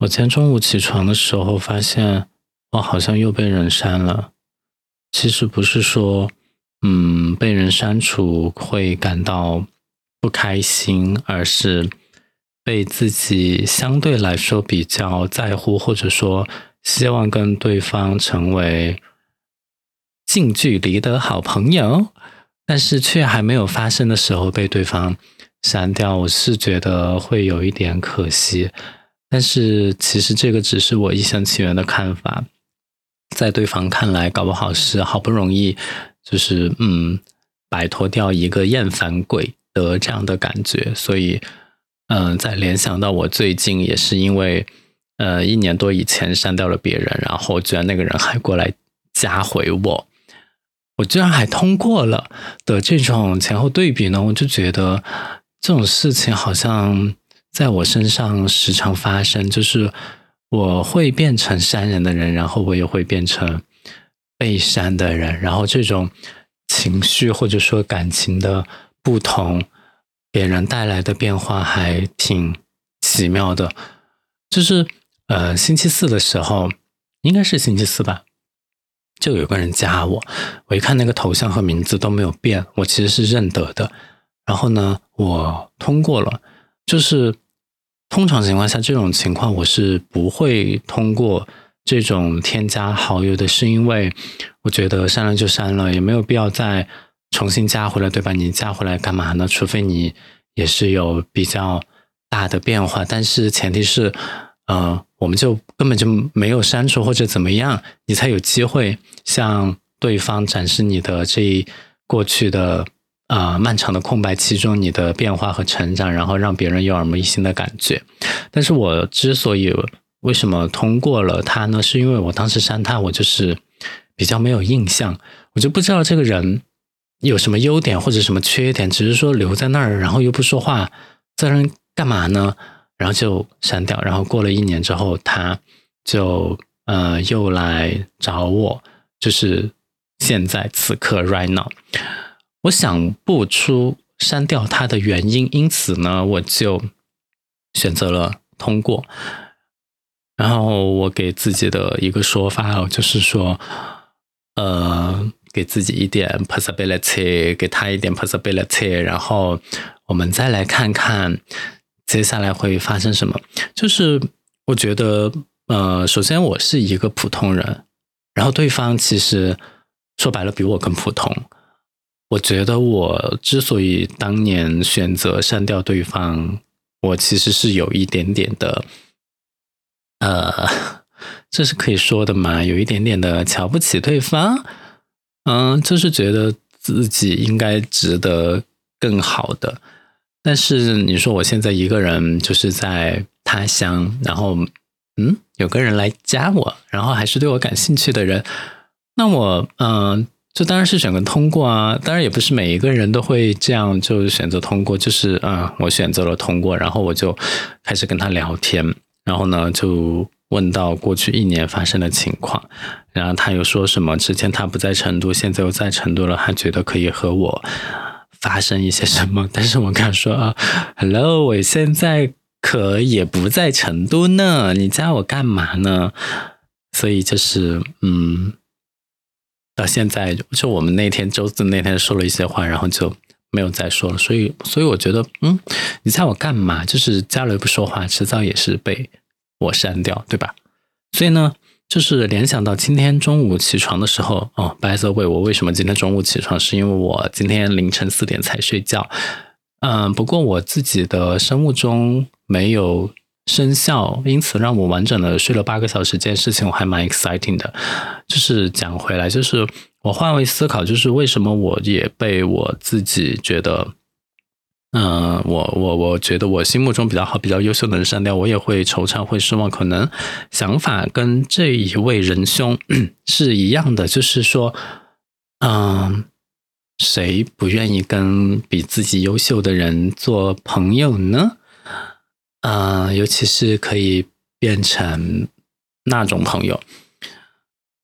我今天中午起床的时候，发现我好像又被人删了。其实不是说，嗯，被人删除会感到不开心，而是被自己相对来说比较在乎，或者说希望跟对方成为近距离的好朋友，但是却还没有发生的时候被对方删掉，我是觉得会有一点可惜。但是其实这个只是我一厢情愿的看法，在对方看来，搞不好是好不容易，就是嗯，摆脱掉一个厌烦鬼的这样的感觉，所以嗯，在联想到我最近也是因为呃一年多以前删掉了别人，然后居然那个人还过来加回我，我居然还通过了的这种前后对比呢，我就觉得这种事情好像。在我身上时常发生，就是我会变成删人的人，然后我也会变成被删的人，然后这种情绪或者说感情的不同，给人带来的变化还挺奇妙的。就是呃，星期四的时候，应该是星期四吧，就有个人加我，我一看那个头像和名字都没有变，我其实是认得的。然后呢，我通过了，就是。通常情况下，这种情况我是不会通过这种添加好友的，是因为我觉得删了就删了，也没有必要再重新加回来，对吧？你加回来干嘛呢？除非你也是有比较大的变化，但是前提是，呃，我们就根本就没有删除或者怎么样，你才有机会向对方展示你的这一过去的。啊，漫长的空白期中，你的变化和成长，然后让别人有耳目一新的感觉。但是我之所以为什么通过了他呢？是因为我当时删他，我就是比较没有印象，我就不知道这个人有什么优点或者什么缺点，只是说留在那儿，然后又不说话，在人干嘛呢？然后就删掉。然后过了一年之后，他就呃又来找我，就是现在此刻 right now。我想不出删掉他的原因，因此呢，我就选择了通过。然后我给自己的一个说法就是说，呃，给自己一点 possibility，给他一点 possibility，然后我们再来看看接下来会发生什么。就是我觉得，呃，首先我是一个普通人，然后对方其实说白了比我更普通。我觉得我之所以当年选择删掉对方，我其实是有一点点的，呃，这是可以说的嘛？有一点点的瞧不起对方，嗯，就是觉得自己应该值得更好的。但是你说我现在一个人就是在他乡，然后嗯，有个人来加我，然后还是对我感兴趣的人，那我嗯。这当然是选择通过啊，当然也不是每一个人都会这样就选择通过，就是啊，我选择了通过，然后我就开始跟他聊天，然后呢就问到过去一年发生的情况，然后他又说什么之前他不在成都，现在又在成都了，他觉得可以和我发生一些什么，但是我跟他说 啊，Hello，我现在可也不在成都呢，你加我干嘛呢？所以就是嗯。到现在就我们那天周四那天说了一些话，然后就没有再说了。所以，所以我觉得，嗯，你猜我干嘛？就是加了不说话，迟早也是被我删掉，对吧？所以呢，就是联想到今天中午起床的时候，哦，by the way，我为什么今天中午起床？是因为我今天凌晨四点才睡觉。嗯，不过我自己的生物钟没有。生效，因此让我完整的睡了八个小时。这件事情我还蛮 exciting 的。就是讲回来，就是我换位思考，就是为什么我也被我自己觉得，嗯，我我我觉得我心目中比较好、比较优秀的人删掉，我也会惆怅、会失望。可能想法跟这一位仁兄 是一样的，就是说，嗯，谁不愿意跟比自己优秀的人做朋友呢？嗯，尤其是可以变成那种朋友，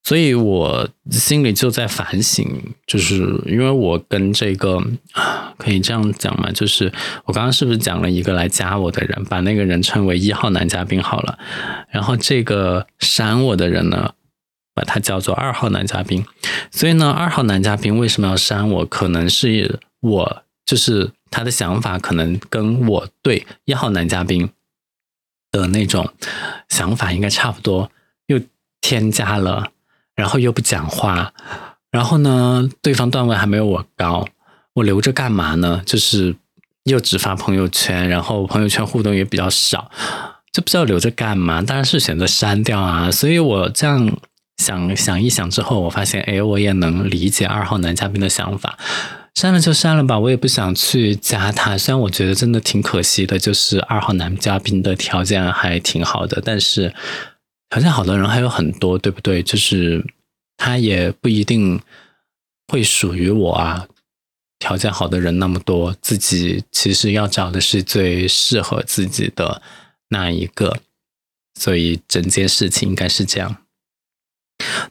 所以我心里就在反省，就是因为我跟这个啊可以这样讲嘛，就是我刚刚是不是讲了一个来加我的人，把那个人称为一号男嘉宾好了，然后这个删我的人呢，把他叫做二号男嘉宾。所以呢，二号男嘉宾为什么要删我？可能是我就是他的想法，可能跟我对一号男嘉宾的那种想法应该差不多，又添加了。然后又不讲话，然后呢，对方段位还没有我高，我留着干嘛呢？就是又只发朋友圈，然后朋友圈互动也比较少，就不知道留着干嘛。当然是选择删掉啊。所以我这样想想一想之后，我发现，哎，我也能理解二号男嘉宾的想法，删了就删了吧，我也不想去加他。虽然我觉得真的挺可惜的，就是二号男嘉宾的条件还挺好的，但是。条件好的人还有很多，对不对？就是他也不一定会属于我啊。条件好的人那么多，自己其实要找的是最适合自己的那一个，所以整件事情应该是这样。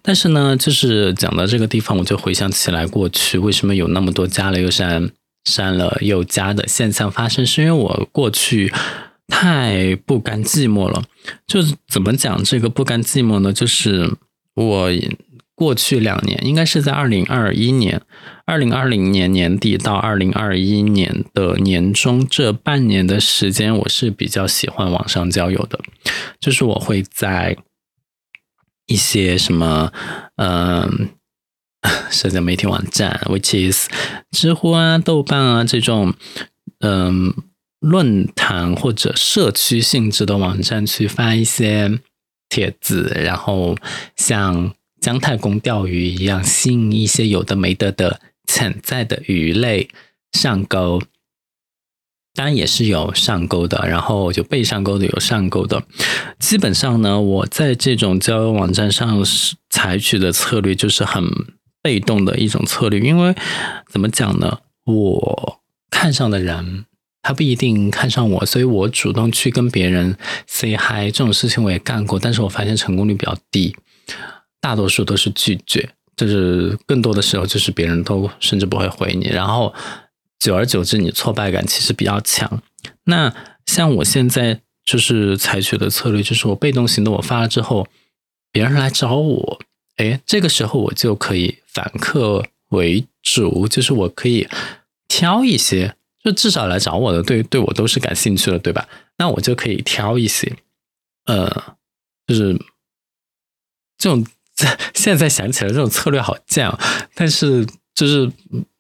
但是呢，就是讲到这个地方，我就回想起来过去为什么有那么多加了又删、删了又加的现象发生，是因为我过去。太不甘寂寞了，就是怎么讲这个不甘寂寞呢？就是我过去两年，应该是在二零二一年、二零二零年年底到二零二一年的年中这半年的时间，我是比较喜欢网上交友的，就是我会在一些什么嗯 社交媒体网站，which is 知乎啊、豆瓣啊这种嗯。论坛或者社区性质的网站去发一些帖子，然后像姜太公钓鱼一样，吸引一些有的没的的潜在的鱼类上钩。当然也是有上钩的，然后就被上钩的有上钩的。基本上呢，我在这种交友网站上采取的策略就是很被动的一种策略，因为怎么讲呢？我看上的人。他不一定看上我，所以我主动去跟别人 say hi 这种事情我也干过，但是我发现成功率比较低，大多数都是拒绝，就是更多的时候就是别人都甚至不会回你，然后久而久之你挫败感其实比较强。那像我现在就是采取的策略，就是我被动型的，我发了之后，别人来找我，哎，这个时候我就可以反客为主，就是我可以挑一些。就至少来找我的，对对我都是感兴趣的，对吧？那我就可以挑一些，呃，就是这种 现在想起来这种策略好犟，但是就是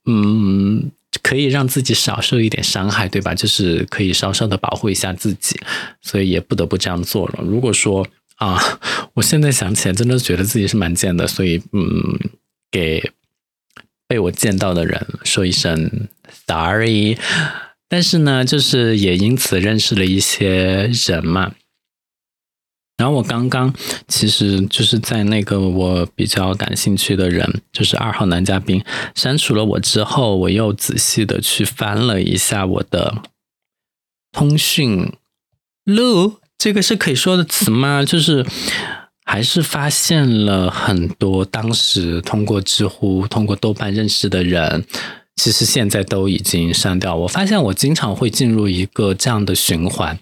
嗯，可以让自己少受一点伤害，对吧？就是可以稍稍的保护一下自己，所以也不得不这样做了。如果说啊，我现在想起来真的觉得自己是蛮贱的，所以嗯，给。被我见到的人说一声 sorry，但是呢，就是也因此认识了一些人嘛。然后我刚刚其实就是在那个我比较感兴趣的人，就是二号男嘉宾删除了我之后，我又仔细的去翻了一下我的通讯录，这个是可以说的词吗？就是。还是发现了很多当时通过知乎、通过豆瓣认识的人，其实现在都已经删掉。我发现我经常会进入一个这样的循环。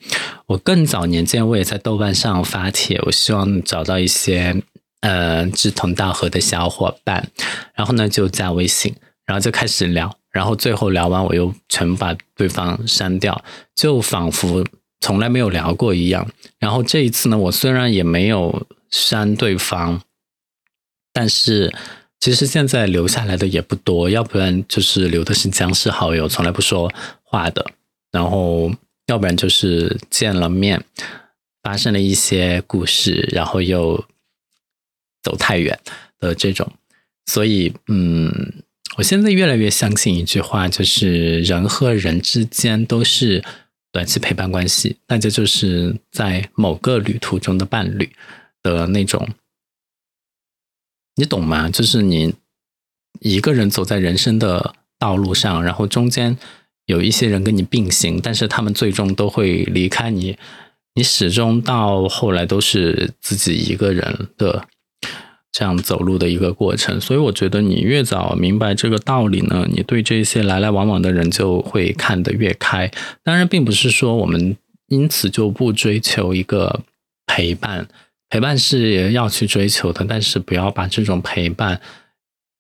我更早年间我也在豆瓣上发帖，我希望找到一些呃志同道合的小伙伴，然后呢就加微信，然后就开始聊，然后最后聊完我又全部把对方删掉，就仿佛从来没有聊过一样。然后这一次呢，我虽然也没有。删对方，但是其实现在留下来的也不多，要不然就是留的是僵尸好友，从来不说话的，然后要不然就是见了面发生了一些故事，然后又走太远的这种。所以，嗯，我现在越来越相信一句话，就是人和人之间都是短期陪伴关系，那这就是在某个旅途中的伴侣。的那种，你懂吗？就是你一个人走在人生的道路上，然后中间有一些人跟你并行，但是他们最终都会离开你，你始终到后来都是自己一个人的。这样走路的一个过程。所以我觉得你越早明白这个道理呢，你对这些来来往往的人就会看得越开。当然，并不是说我们因此就不追求一个陪伴，陪伴是要去追求的，但是不要把这种陪伴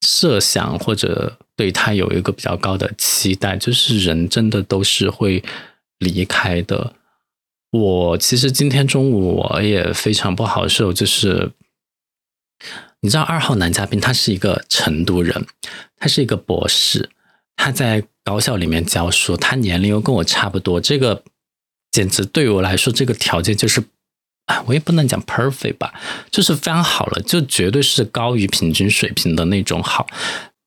设想或者对他有一个比较高的期待。就是人真的都是会离开的。我其实今天中午我也非常不好受，就是你知道二号男嘉宾他是一个成都人，他是一个博士，他在高校里面教书，他年龄又跟我差不多，这个简直对我来说这个条件就是，我也不能讲 perfect 吧，就是非常好了，就绝对是高于平均水平的那种好。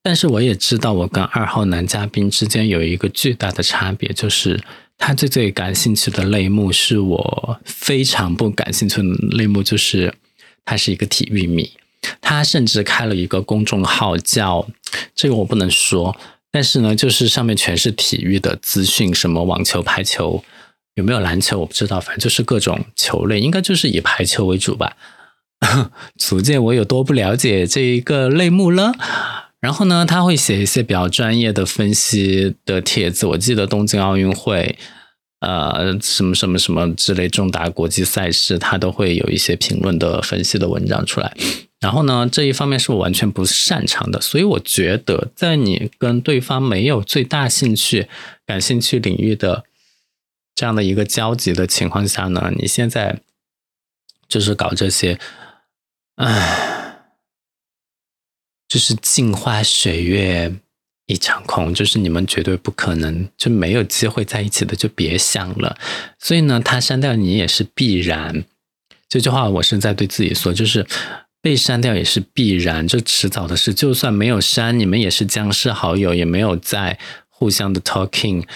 但是我也知道我跟二号男嘉宾之间有一个巨大的差别，就是。他最最感兴趣的类目是我非常不感兴趣的类目，就是他是一个体育迷，他甚至开了一个公众号叫这个我不能说，但是呢，就是上面全是体育的资讯，什么网球、排球，有没有篮球我不知道，反正就是各种球类，应该就是以排球为主吧。足见我有多不了解这一个类目了。然后呢，他会写一些比较专业的分析的帖子。我记得东京奥运会，呃，什么什么什么之类重大国际赛事，他都会有一些评论的分析的文章出来。然后呢，这一方面是我完全不擅长的，所以我觉得，在你跟对方没有最大兴趣、感兴趣领域的这样的一个交集的情况下呢，你现在就是搞这些，唉。就是镜花水月一场空，就是你们绝对不可能就没有机会在一起的，就别想了。所以呢，他删掉你也是必然。这句话我是在对自己说，就是被删掉也是必然，就迟早的事。就算没有删，你们也是僵尸好友，也没有在互相的 talking，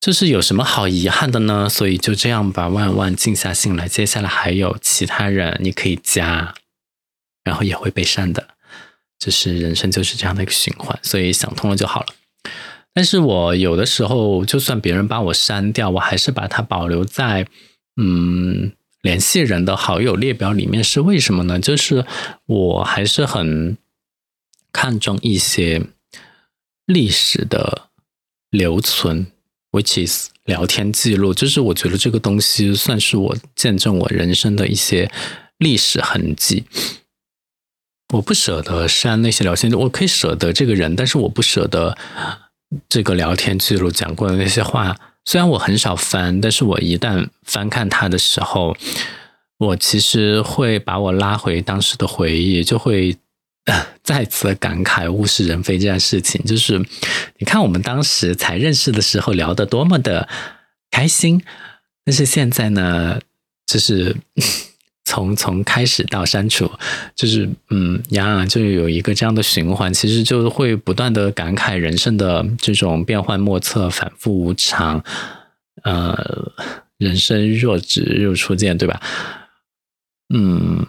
就是有什么好遗憾的呢？所以就这样吧，万万静下心来。接下来还有其他人你可以加，然后也会被删的。就是人生就是这样的一个循环，所以想通了就好了。但是我有的时候，就算别人把我删掉，我还是把它保留在嗯联系人的好友列表里面。是为什么呢？就是我还是很看重一些历史的留存，which is 聊天记录。就是我觉得这个东西算是我见证我人生的一些历史痕迹。我不舍得删那些聊天记录，我可以舍得这个人，但是我不舍得这个聊天记录讲过的那些话。虽然我很少翻，但是我一旦翻看他的时候，我其实会把我拉回当时的回忆，就会 再次感慨物是人非这件事情。就是你看，我们当时才认识的时候聊得多么的开心，但是现在呢，就是。从从开始到删除，就是嗯，呀，就有一个这样的循环，其实就会不断的感慨人生的这种变幻莫测、反复无常，呃，人生若只如初见，对吧？嗯，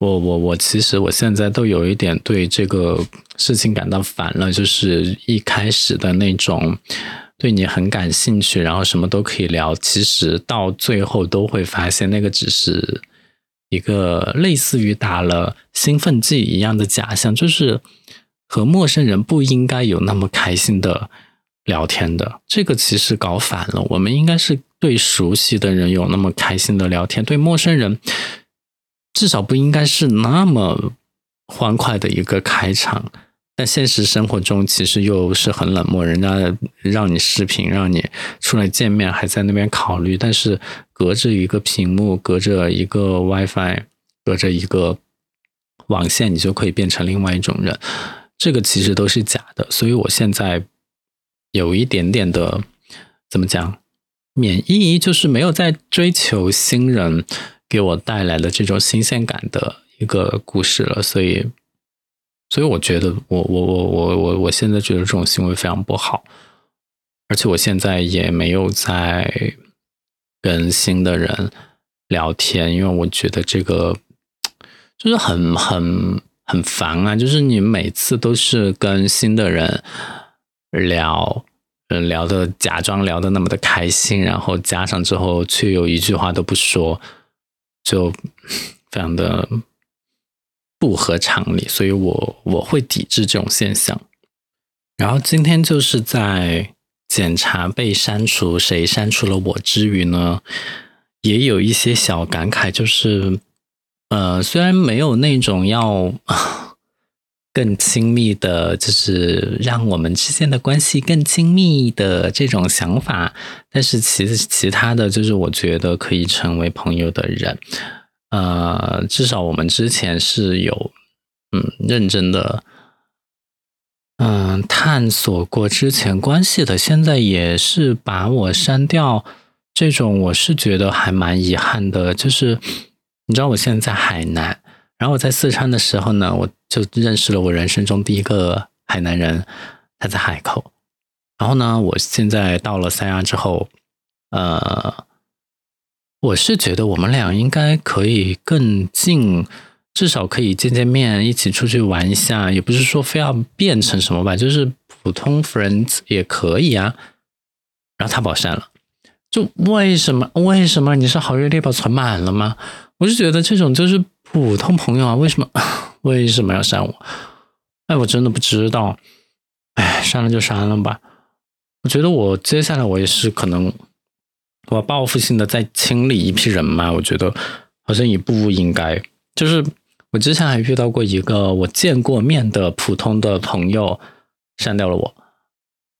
我我我，其实我现在都有一点对这个事情感到烦了，就是一开始的那种。对你很感兴趣，然后什么都可以聊。其实到最后都会发现，那个只是一个类似于打了兴奋剂一样的假象，就是和陌生人不应该有那么开心的聊天的。这个其实搞反了，我们应该是对熟悉的人有那么开心的聊天，对陌生人至少不应该是那么欢快的一个开场。但现实生活中，其实又是很冷漠。人家让你视频，让你出来见面，还在那边考虑。但是隔着一个屏幕，隔着一个 WiFi，隔着一个网线，你就可以变成另外一种人。这个其实都是假的。所以我现在有一点点的怎么讲，免疫，就是没有在追求新人给我带来的这种新鲜感的一个故事了。所以。所以我觉得，我我我我我我现在觉得这种行为非常不好，而且我现在也没有在跟新的人聊天，因为我觉得这个就是很很很烦啊！就是你每次都是跟新的人聊，嗯，聊的假装聊的那么的开心，然后加上之后却又一句话都不说，就非常的。不合常理，所以我我会抵制这种现象。然后今天就是在检查被删除，谁删除了我之余呢，也有一些小感慨，就是呃，虽然没有那种要更亲密的，就是让我们之间的关系更亲密的这种想法，但是其实其他的就是我觉得可以成为朋友的人。呃，至少我们之前是有，嗯，认真的，嗯，探索过之前关系的。现在也是把我删掉，这种我是觉得还蛮遗憾的。就是你知道，我现在在海南，然后我在四川的时候呢，我就认识了我人生中第一个海南人，他在海口。然后呢，我现在到了三亚之后，呃。我是觉得我们俩应该可以更近，至少可以见见面，一起出去玩一下，也不是说非要变成什么吧，就是普通 friends 也可以啊。然后他把我删了，就为什么？为什么你是好友列表存满了吗？我是觉得这种就是普通朋友啊，为什么 为什么要删我？哎，我真的不知道。哎，删了就删了吧。我觉得我接下来我也是可能。我报复性的再清理一批人嘛？我觉得好像也不应该。就是我之前还遇到过一个我见过面的普通的朋友删掉了我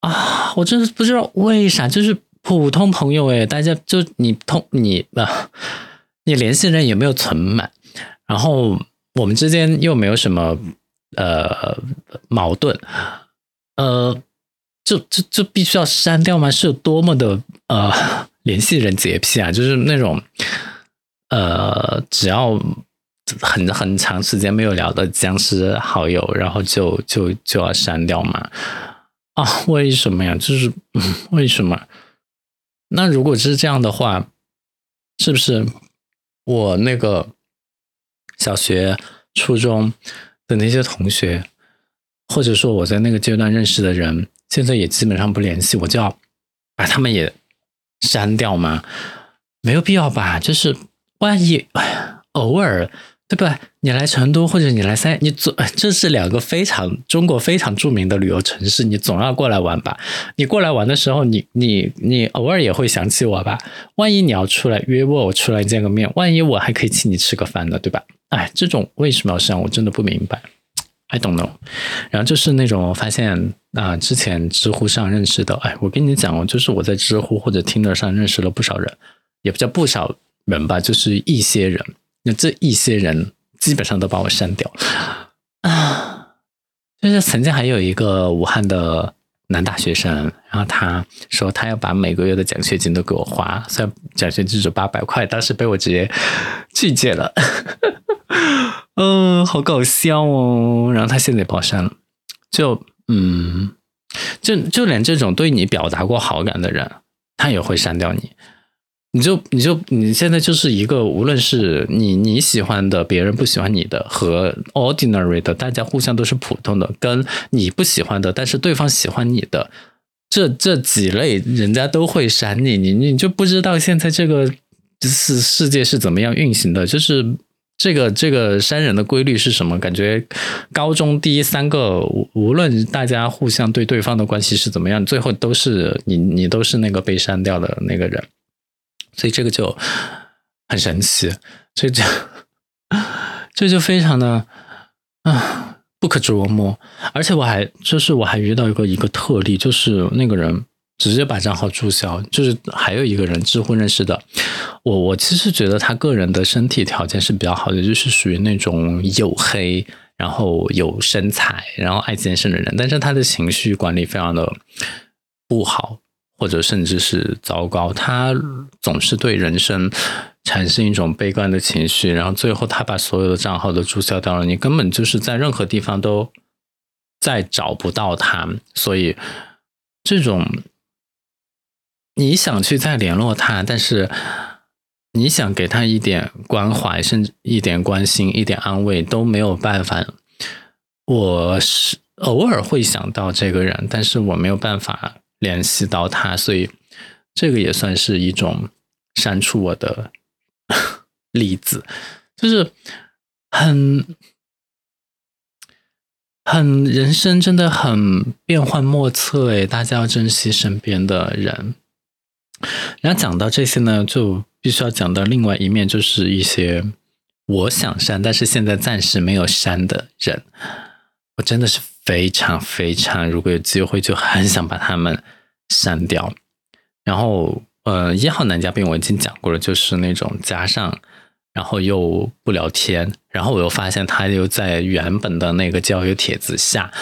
啊！我真的不知道为啥，就是普通朋友哎，大家就你通你啊，你联系人也没有存满，然后我们之间又没有什么呃矛盾，呃，就就就必须要删掉吗？是有多么的呃？联系人洁癖啊，就是那种，呃，只要很很长时间没有聊的僵尸好友，然后就就就要删掉吗？啊，为什么呀？就是为什么？那如果是这样的话，是不是我那个小学、初中的那些同学，或者说我在那个阶段认识的人，现在也基本上不联系，我就要把他们也。删掉吗？没有必要吧。就是万一偶尔，对不对？你来成都或者你来三，你总这是两个非常中国非常著名的旅游城市，你总要过来玩吧？你过来玩的时候，你你你偶尔也会想起我吧？万一你要出来约我，我出来见个面，万一我还可以请你吃个饭呢，对吧？哎，这种为什么要删？我真的不明白。I don't know，然后就是那种发现啊，之前知乎上认识的，哎，我跟你讲哦，就是我在知乎或者听 r 上认识了不少人，也不叫不少人吧，就是一些人，那这一些人基本上都把我删掉啊。就是曾经还有一个武汉的男大学生，然后他说他要把每个月的奖学金都给我花，虽然奖学金只有八百块，当时被我直接拒绝了。嗯，好搞笑哦！然后他现在也把我删了，就嗯，就就连这种对你表达过好感的人，他也会删掉你。你就你就你现在就是一个，无论是你你喜欢的，别人不喜欢你的，和 ordinary 的，大家互相都是普通的，跟你不喜欢的，但是对方喜欢你的，这这几类人家都会删你，你你就不知道现在这个世世界是怎么样运行的，就是。这个这个删人的规律是什么？感觉高中第一三个，无论大家互相对对方的关系是怎么样，最后都是你你都是那个被删掉的那个人，所以这个就很神奇，这就 这就非常的啊不可琢磨。而且我还就是我还遇到一个一个特例，就是那个人。直接把账号注销，就是还有一个人知乎认识的，我我其实觉得他个人的身体条件是比较好的，就是属于那种黝黑，然后有身材，然后爱健身的人，但是他的情绪管理非常的不好，或者甚至是糟糕，他总是对人生产生一种悲观的情绪，然后最后他把所有的账号都注销掉了，你根本就是在任何地方都再找不到他，所以这种。你想去再联络他，但是你想给他一点关怀，甚至一点关心、一点安慰都没有办法。我是偶尔会想到这个人，但是我没有办法联系到他，所以这个也算是一种删除我的 例子，就是很很人生真的很变幻莫测诶，大家要珍惜身边的人。然后讲到这些呢，就必须要讲到另外一面，就是一些我想删，但是现在暂时没有删的人，我真的是非常非常，如果有机会就很想把他们删掉。然后，呃，一号男嘉宾我已经讲过了，就是那种加上，然后又不聊天，然后我又发现他又在原本的那个交友帖子下，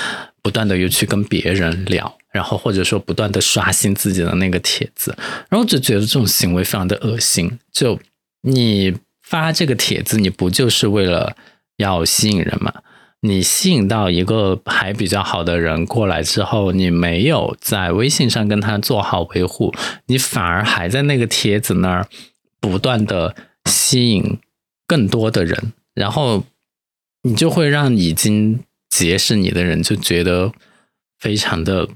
不断的又去跟别人聊，然后或者说不断的刷新自己的那个帖子，然后就觉得这种行为非常的恶心。就你发这个帖子，你不就是为了要吸引人吗？你吸引到一个还比较好的人过来之后，你没有在微信上跟他做好维护，你反而还在那个帖子那儿不断的吸引更多的人，然后你就会让已经结识你的人就觉得非常的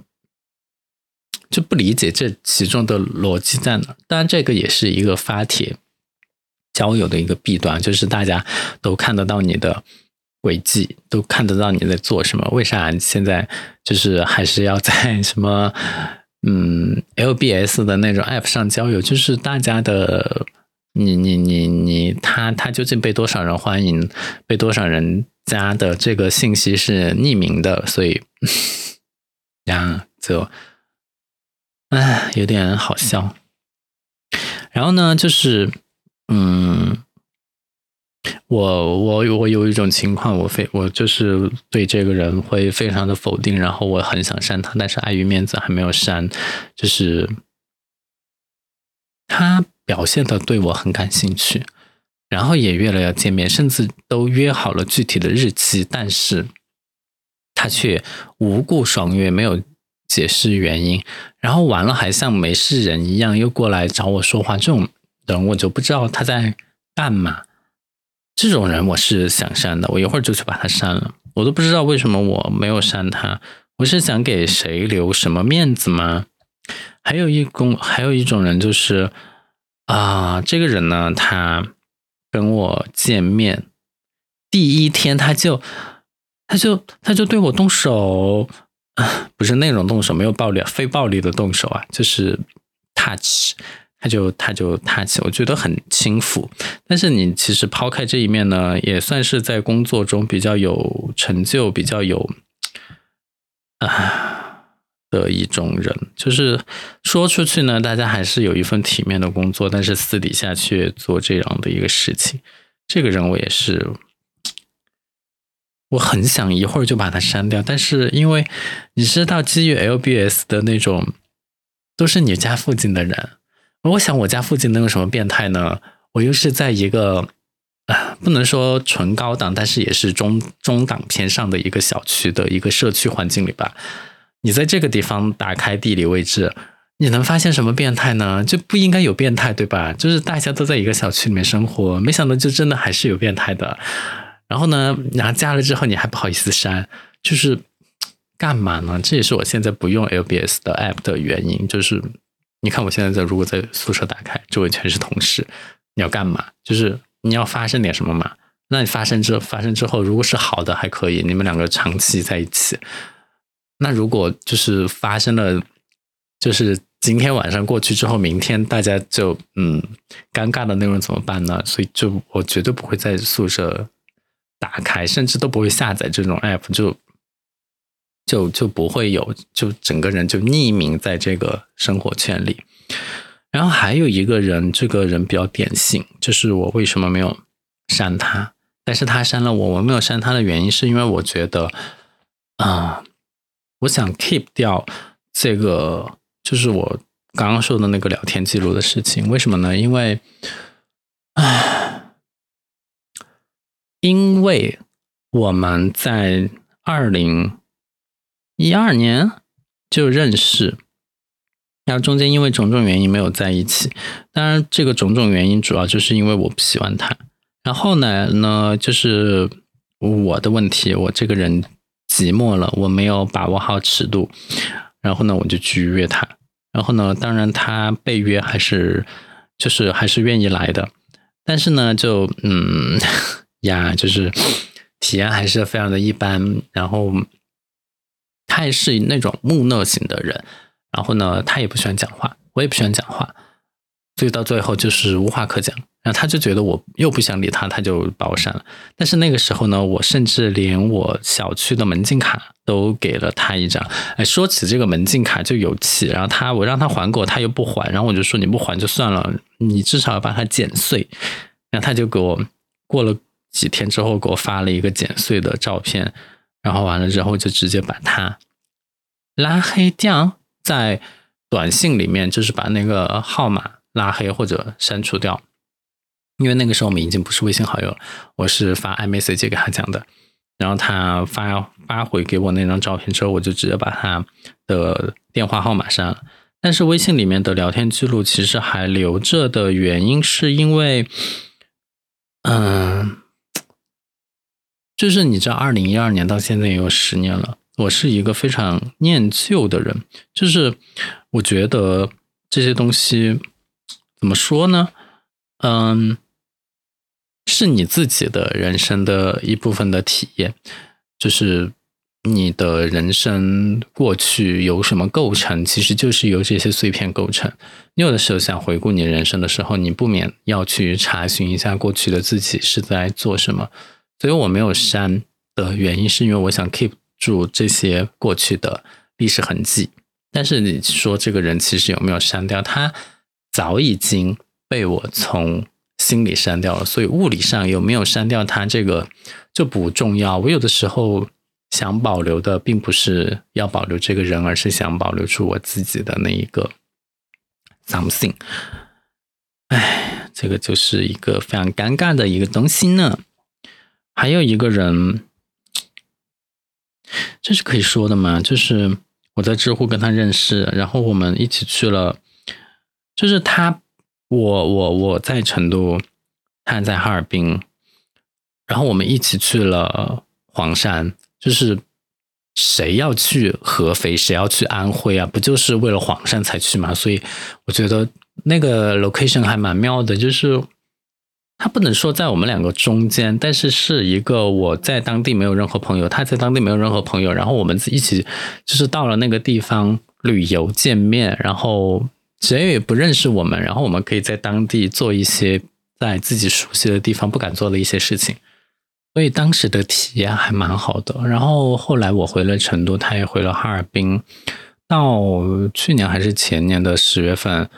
就不理解这其中的逻辑在哪。当然，这个也是一个发帖交友的一个弊端，就是大家都看得到你的。轨迹都看得到你在做什么，为啥现在就是还是要在什么嗯 LBS 的那种 App 上交友？就是大家的你你你你他他究竟被多少人欢迎，被多少人加的这个信息是匿名的，所以 呀就唉有点好笑。然后呢，就是嗯。我我我有一种情况，我非我就是对这个人会非常的否定，然后我很想删他，但是碍于面子还没有删。就是他表现的对我很感兴趣，然后也约了要见面，甚至都约好了具体的日期，但是他却无故爽约，没有解释原因，然后完了还像没事人一样又过来找我说话，这种人我就不知道他在干嘛。这种人我是想删的，我一会儿就去把他删了。我都不知道为什么我没有删他，我是想给谁留什么面子吗？还有一公，还有一种人就是啊，这个人呢，他跟我见面第一天他就他就他就对我动手啊，不是那种动手，没有暴力，非暴力的动手啊，就是 touch。他就他就他起，我觉得很轻浮。但是你其实抛开这一面呢，也算是在工作中比较有成就、比较有啊的一种人。就是说出去呢，大家还是有一份体面的工作，但是私底下却做这样的一个事情。这个人我也是，我很想一会儿就把他删掉，但是因为你知道，基于 LBS 的那种，都是你家附近的人。我想我家附近能有什么变态呢？我又是在一个啊，不能说纯高档，但是也是中中档偏上的一个小区的一个社区环境里吧。你在这个地方打开地理位置，你能发现什么变态呢？就不应该有变态，对吧？就是大家都在一个小区里面生活，没想到就真的还是有变态的。然后呢，然后加了之后你还不好意思删，就是干嘛呢？这也是我现在不用 LBS 的 app 的原因，就是。你看我现在在，如果在宿舍打开，周围全是同事，你要干嘛？就是你要发生点什么嘛？那你发生之发生之后，如果是好的还可以，你们两个长期在一起。那如果就是发生了，就是今天晚上过去之后，明天大家就嗯尴尬的内容怎么办呢？所以就我绝对不会在宿舍打开，甚至都不会下载这种 app 就。就就不会有，就整个人就匿名在这个生活圈里。然后还有一个人，这个人比较典型，就是我为什么没有删他，但是他删了我。我没有删他的原因是因为我觉得，啊，我想 keep 掉这个，就是我刚刚说的那个聊天记录的事情。为什么呢？因为，唉，因为我们在二零。一二年就认识，然后中间因为种种原因没有在一起。当然，这个种种原因主要就是因为我不喜欢他。然后呢，呢就是我的问题，我这个人寂寞了，我没有把握好尺度。然后呢，我就去约他。然后呢，当然他被约还是就是还是愿意来的。但是呢，就嗯 呀，就是体验还是非常的一般。然后。他也是那种木讷型的人，然后呢，他也不喜欢讲话，我也不喜欢讲话，所以到最后就是无话可讲。然后他就觉得我又不想理他，他就把我删了。但是那个时候呢，我甚至连我小区的门禁卡都给了他一张。哎，说起这个门禁卡就有气，然后他我让他还给我，他又不还，然后我就说你不还就算了，你至少要把它剪碎。然后他就给我过了几天之后给我发了一个剪碎的照片，然后完了之后就直接把他拉黑掉，在短信里面就是把那个号码拉黑或者删除掉。因为那个时候我们已经不是微信好友，我是发 iMessage 给他讲的，然后他发发回给我那张照片之后，我就直接把他的电话号码删了。但是微信里面的聊天记录其实还留着的原因，是因为，嗯，就是你知道，二零一二年到现在也有十年了，我是一个非常念旧的人，就是我觉得这些东西怎么说呢？嗯。是你自己的人生的一部分的体验，就是你的人生过去由什么构成，其实就是由这些碎片构成。你有的时候想回顾你人生的时候，你不免要去查询一下过去的自己是在做什么。所以我没有删的原因，是因为我想 keep 住这些过去的历史痕迹。但是你说这个人其实有没有删掉？他早已经被我从。心里删掉了，所以物理上有没有删掉他，这个就不重要。我有的时候想保留的，并不是要保留这个人，而是想保留出我自己的那一个 something。哎，这个就是一个非常尴尬的一个东西呢。还有一个人，这是可以说的吗？就是我在知乎跟他认识，然后我们一起去了，就是他。我我我在成都，他在哈尔滨，然后我们一起去了黄山。就是谁要去合肥，谁要去安徽啊？不就是为了黄山才去吗？所以我觉得那个 location 还蛮妙的。就是他不能说在我们两个中间，但是是一个我在当地没有任何朋友，他在当地没有任何朋友，然后我们一起就是到了那个地方旅游见面，然后。谁也不认识我们，然后我们可以在当地做一些在自己熟悉的地方不敢做的一些事情，所以当时的体验还蛮好的。然后后来我回了成都，他也回了哈尔滨。到去年还是前年的十月份，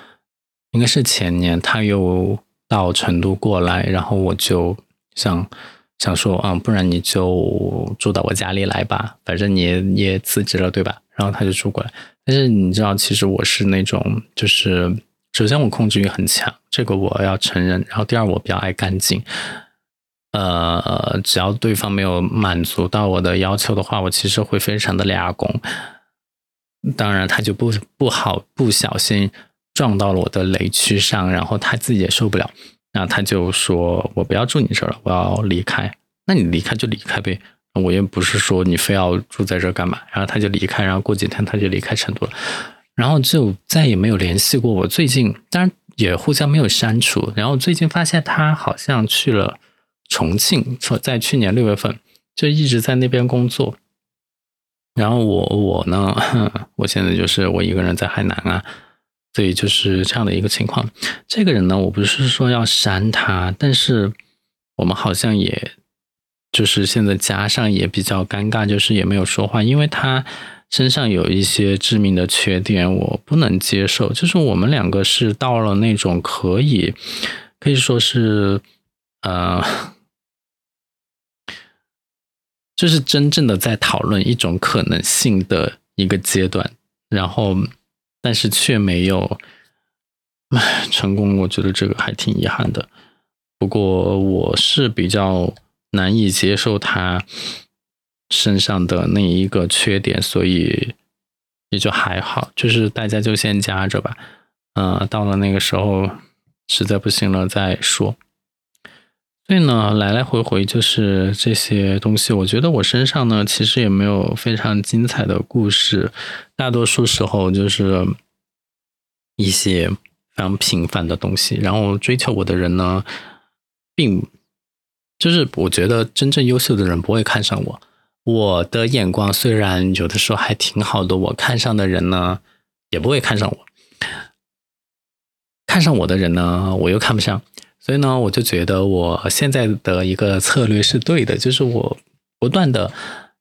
应该是前年，他又到成都过来，然后我就想想说，嗯，不然你就住到我家里来吧，反正你也辞职了，对吧？然后他就住过来。但是你知道，其实我是那种，就是首先我控制欲很强，这个我要承认。然后第二，我比较爱干净。呃，只要对方没有满足到我的要求的话，我其实会非常的俩拱。当然，他就不不好不小心撞到了我的雷区上，然后他自己也受不了，那他就说我不要住你这儿了，我要离开。那你离开就离开呗。我也不是说你非要住在这干嘛，然后他就离开，然后过几天他就离开成都了，然后就再也没有联系过我。最近当然也互相没有删除，然后最近发现他好像去了重庆，在去年六月份就一直在那边工作。然后我我呢，我现在就是我一个人在海南啊，所以就是这样的一个情况。这个人呢，我不是说要删他，但是我们好像也。就是现在加上也比较尴尬，就是也没有说话，因为他身上有一些致命的缺点，我不能接受。就是我们两个是到了那种可以可以说是呃，就是真正的在讨论一种可能性的一个阶段，然后但是却没有成功，我觉得这个还挺遗憾的。不过我是比较。难以接受他身上的那一个缺点，所以也就还好，就是大家就先夹着吧。嗯，到了那个时候实在不行了再说。所以呢，来来回回就是这些东西。我觉得我身上呢，其实也没有非常精彩的故事，大多数时候就是一些非常平凡的东西。然后追求我的人呢，并。就是我觉得真正优秀的人不会看上我，我的眼光虽然有的时候还挺好的，我看上的人呢也不会看上我，看上我的人呢我又看不上，所以呢我就觉得我现在的一个策略是对的，就是我 不断的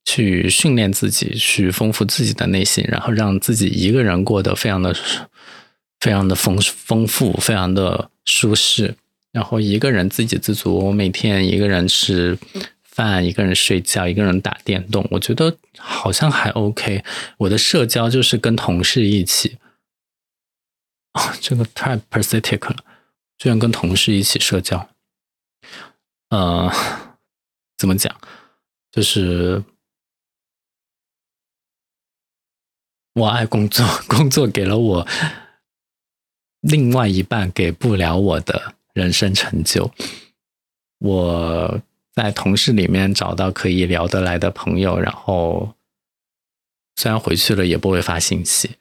去训练自己，去丰富自己的内心，然后让自己一个人过得非常的 非常的丰丰富，非常的舒适，然后一个人自给自足，我每天一个人吃。饭一个人睡觉，一个人打电动，我觉得好像还 OK。我的社交就是跟同事一起，啊，这个太 pathetic 了，居然跟同事一起社交。呃，怎么讲？就是我爱工作，工作给了我另外一半给不了我的人生成就，我。在同事里面找到可以聊得来的朋友，然后虽然回去了也不会发信息。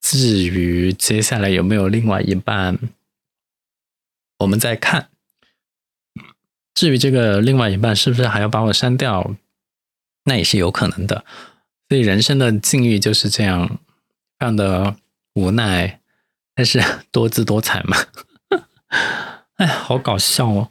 至于接下来有没有另外一半，我们再看。至于这个另外一半是不是还要把我删掉，那也是有可能的。所以人生的境遇就是这样，非常的无奈，但是 多姿多彩嘛。哎，好搞笑哦。